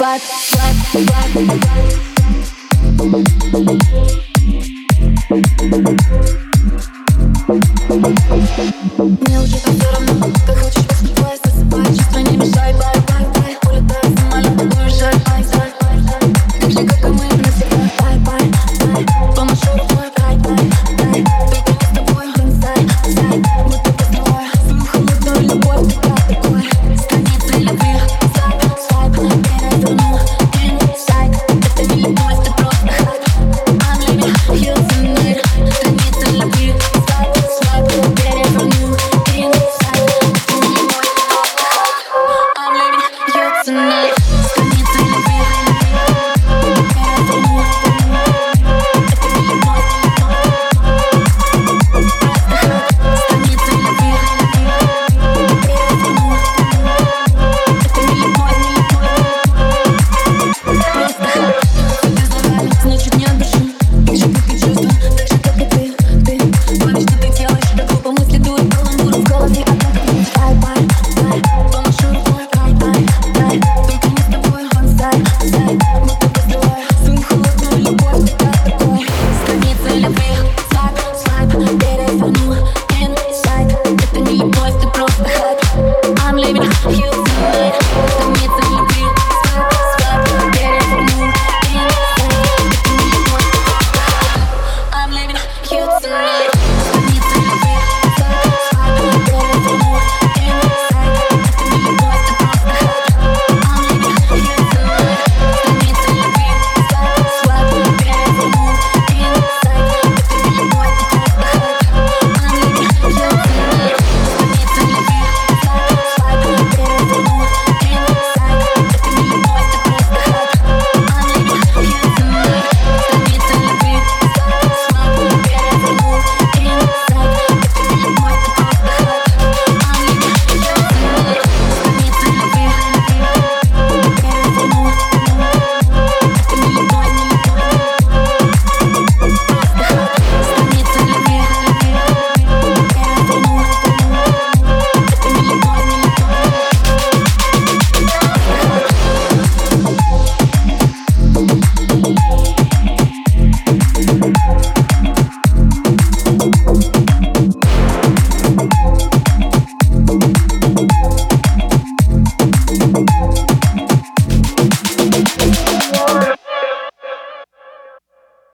свайп, свайп, свайп, Мне уже так все равно, как хочешь любовь, ты просто хайп I'm living high, you feel it